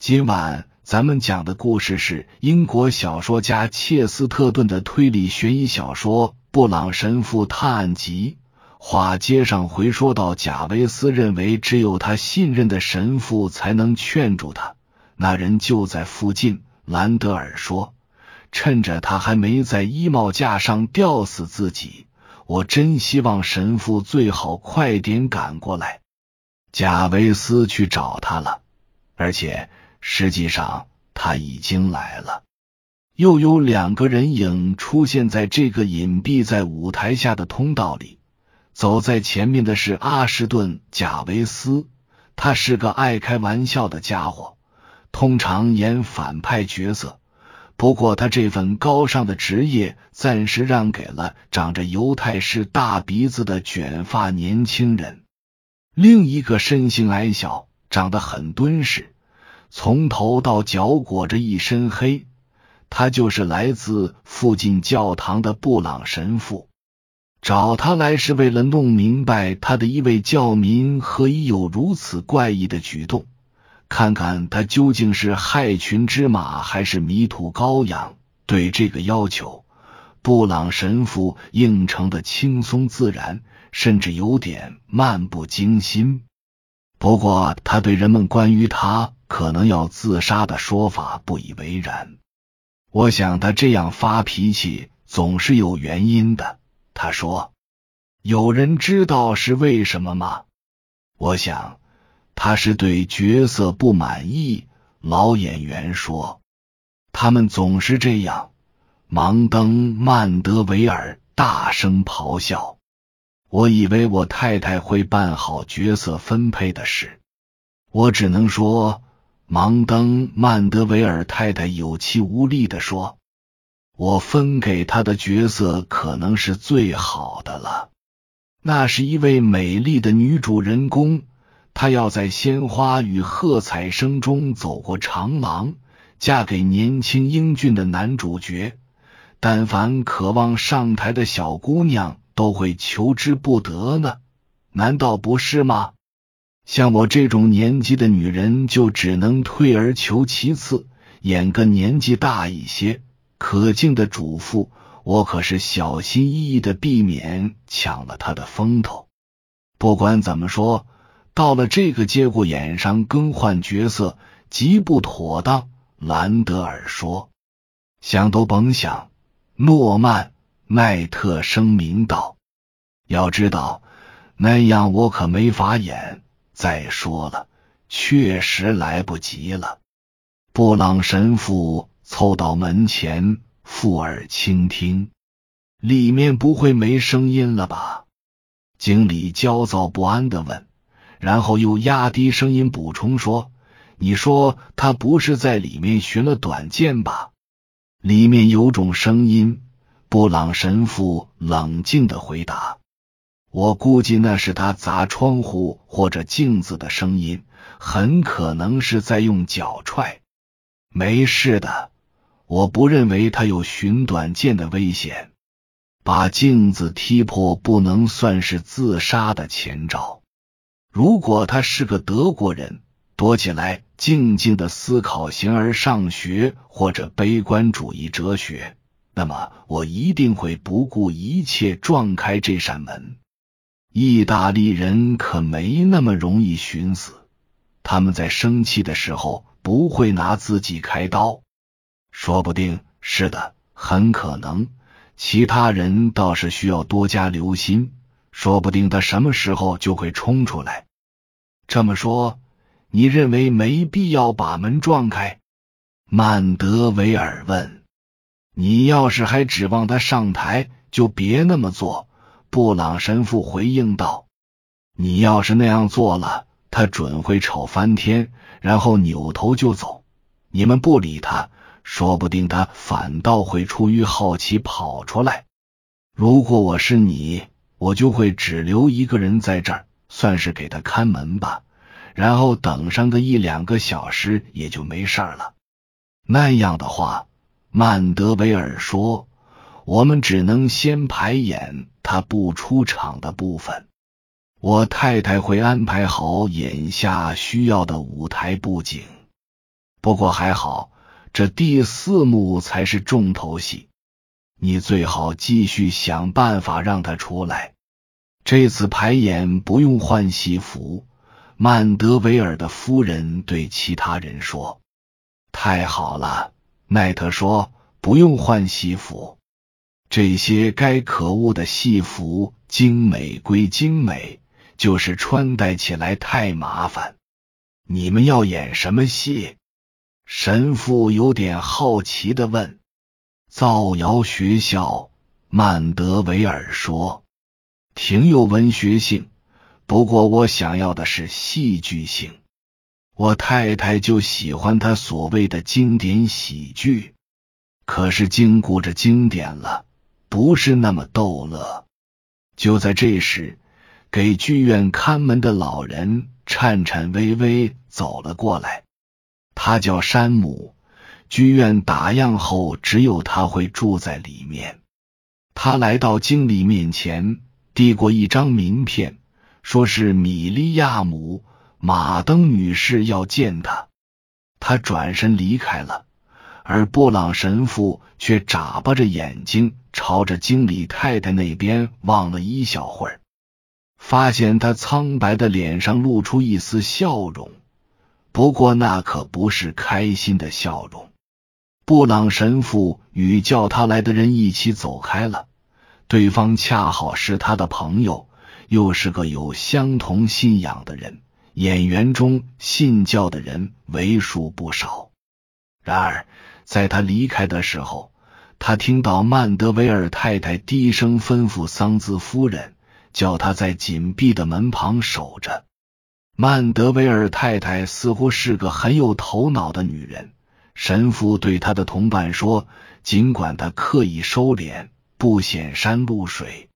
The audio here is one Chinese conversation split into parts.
今晚咱们讲的故事是英国小说家切斯特顿的推理悬疑小说《布朗神父探案集》。话接上回说到，贾维斯认为只有他信任的神父才能劝住他，那人就在附近。兰德尔说：“趁着他还没在衣帽架上吊死自己，我真希望神父最好快点赶过来。”贾维斯去找他了，而且实际上他已经来了。又有两个人影出现在这个隐蔽在舞台下的通道里。走在前面的是阿什顿·贾维斯，他是个爱开玩笑的家伙，通常演反派角色。不过他这份高尚的职业暂时让给了长着犹太式大鼻子的卷发年轻人。另一个身形矮小，长得很敦实，从头到脚裹着一身黑，他就是来自附近教堂的布朗神父。找他来是为了弄明白他的一位教民何以有如此怪异的举动，看看他究竟是害群之马还是迷途羔羊。对这个要求，布朗神父应承的轻松自然，甚至有点漫不经心。不过，他对人们关于他可能要自杀的说法不以为然。我想他这样发脾气总是有原因的。他说：“有人知道是为什么吗？我想他是对角色不满意。”老演员说：“他们总是这样。”芒登曼德维尔大声咆哮：“我以为我太太会办好角色分配的事。”我只能说，芒登曼德维尔太太有气无力的说。我分给他的角色可能是最好的了。那是一位美丽的女主人公，她要在鲜花与喝彩声中走过长廊，嫁给年轻英俊的男主角。但凡渴望上台的小姑娘都会求之不得呢，难道不是吗？像我这种年纪的女人，就只能退而求其次，演个年纪大一些。可敬的主妇，我可是小心翼翼的避免抢了他的风头。不管怎么说，到了这个节骨眼上更换角色极不妥当。兰德尔说：“想都甭想。”诺曼·奈特声明道：“要知道，那样我可没法演。再说了，确实来不及了。”布朗神父。凑到门前，附耳倾听。里面不会没声音了吧？经理焦躁不安的问，然后又压低声音补充说：“你说他不是在里面寻了短见吧？”里面有种声音。布朗神父冷静的回答：“我估计那是他砸窗户或者镜子的声音，很可能是在用脚踹。没事的。”我不认为他有寻短见的危险，把镜子踢破不能算是自杀的前兆。如果他是个德国人，躲起来静静的思考形而上学或者悲观主义哲学，那么我一定会不顾一切撞开这扇门。意大利人可没那么容易寻死，他们在生气的时候不会拿自己开刀。说不定是的，很可能。其他人倒是需要多加留心，说不定他什么时候就会冲出来。这么说，你认为没必要把门撞开？曼德维尔问。你要是还指望他上台，就别那么做。布朗神父回应道。你要是那样做了，他准会丑翻天，然后扭头就走。你们不理他。说不定他反倒会出于好奇跑出来。如果我是你，我就会只留一个人在这儿，算是给他看门吧。然后等上个一两个小时，也就没事了。那样的话，曼德维尔说，我们只能先排演他不出场的部分。我太太会安排好眼下需要的舞台布景。不过还好，这第四幕才是重头戏，你最好继续想办法让他出来。这次排演不用换戏服。曼德维尔的夫人对其他人说：“太好了。”奈特说：“不用换戏服。这些该可恶的戏服，精美归精美，就是穿戴起来太麻烦。你们要演什么戏？”神父有点好奇的问。“造谣学校。”曼德维尔说，“挺有文学性。”不过我想要的是戏剧性，我太太就喜欢他所谓的经典喜剧，可是经顾着经典了，不是那么逗乐。就在这时，给剧院看门的老人颤颤巍巍走了过来，他叫山姆。剧院打烊后，只有他会住在里面。他来到经理面前，递过一张名片。说是米利亚姆·马登女士要见他，他转身离开了，而布朗神父却眨巴着眼睛朝着经理太太那边望了一小会儿，发现他苍白的脸上露出一丝笑容，不过那可不是开心的笑容。布朗神父与叫他来的人一起走开了，对方恰好是他的朋友。又是个有相同信仰的人，演员中信教的人为数不少。然而，在他离开的时候，他听到曼德维尔太太低声吩咐桑兹夫人，叫他在紧闭的门旁守着。曼德维尔太太似乎是个很有头脑的女人。神父对他的同伴说：“尽管他刻意收敛，不显山露水。”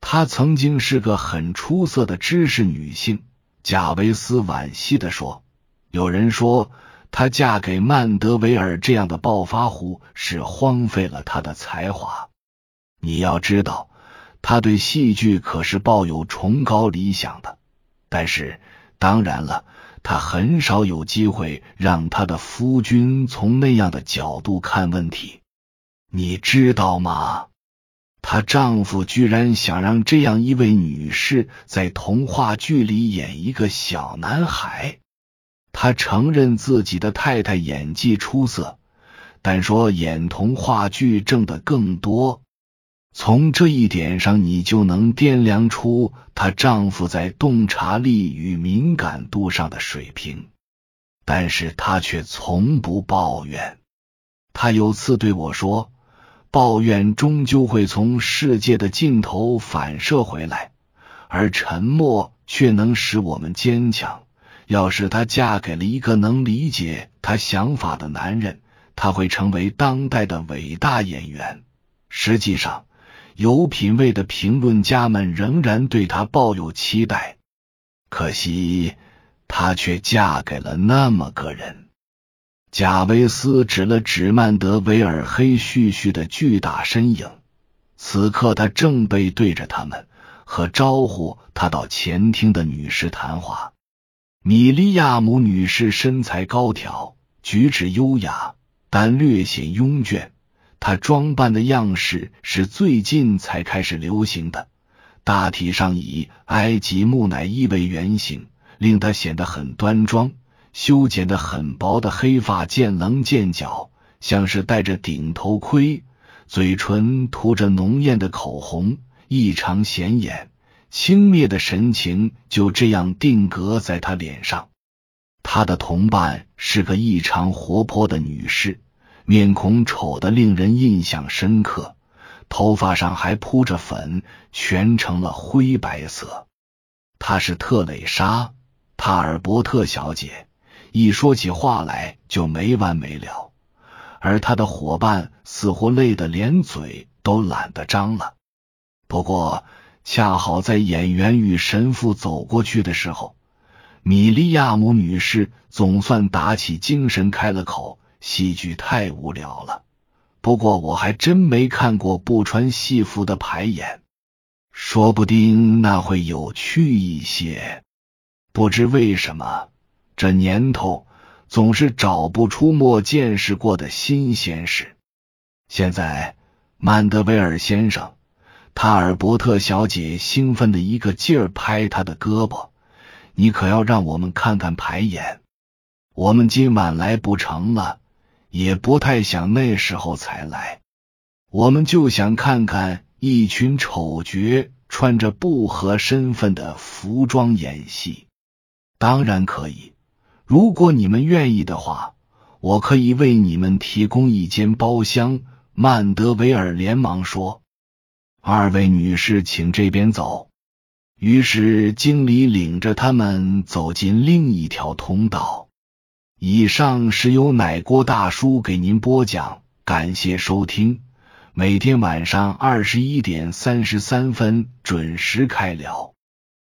她曾经是个很出色的知识女性，贾维斯惋惜的说：“有人说她嫁给曼德维尔这样的暴发户是荒废了她的才华。你要知道，他对戏剧可是抱有崇高理想的。但是，当然了，他很少有机会让他的夫君从那样的角度看问题。你知道吗？”她丈夫居然想让这样一位女士在童话剧里演一个小男孩。他承认自己的太太演技出色，但说演童话剧挣的更多。从这一点上，你就能掂量出她丈夫在洞察力与敏感度上的水平。但是她却从不抱怨。她有次对我说。抱怨终究会从世界的尽头反射回来，而沉默却能使我们坚强。要是她嫁给了一个能理解她想法的男人，她会成为当代的伟大演员。实际上，有品位的评论家们仍然对她抱有期待。可惜，她却嫁给了那么个人。贾维斯指了指曼德维尔黑絮絮的巨大身影，此刻他正背对着他们，和招呼他到前厅的女士谈话。米利亚姆女士身材高挑，举止优雅，但略显慵倦。她装扮的样式是最近才开始流行的，大体上以埃及木乃伊为原型，令她显得很端庄。修剪的很薄的黑发见棱见角，像是戴着顶头盔，嘴唇涂着浓艳的口红，异常显眼。轻蔑的神情就这样定格在他脸上。他的同伴是个异常活泼的女士，面孔丑得令人印象深刻，头发上还铺着粉，全成了灰白色。她是特蕾莎·塔尔伯特小姐。一说起话来就没完没了，而他的伙伴似乎累得连嘴都懒得张了。不过，恰好在演员与神父走过去的时候，米利亚姆女士总算打起精神开了口：“戏剧太无聊了，不过我还真没看过不穿戏服的排演，说不定那会有趣一些。”不知为什么。这年头，总是找不出没见识过的新鲜事。现在，曼德维尔先生，塔尔伯特小姐兴奋的一个劲儿拍他的胳膊，你可要让我们看看排演。我们今晚来不成了，也不太想那时候才来。我们就想看看一群丑角穿着不合身份的服装演戏。当然可以，如果你们愿意的话，我可以为你们提供一间包厢。曼德维尔连忙说：“二位女士，请这边走。”于是经理领着他们走进另一条通道。以上是由奶锅大叔给您播讲，感谢收听。每天晚上二十一点三十三分准时开聊。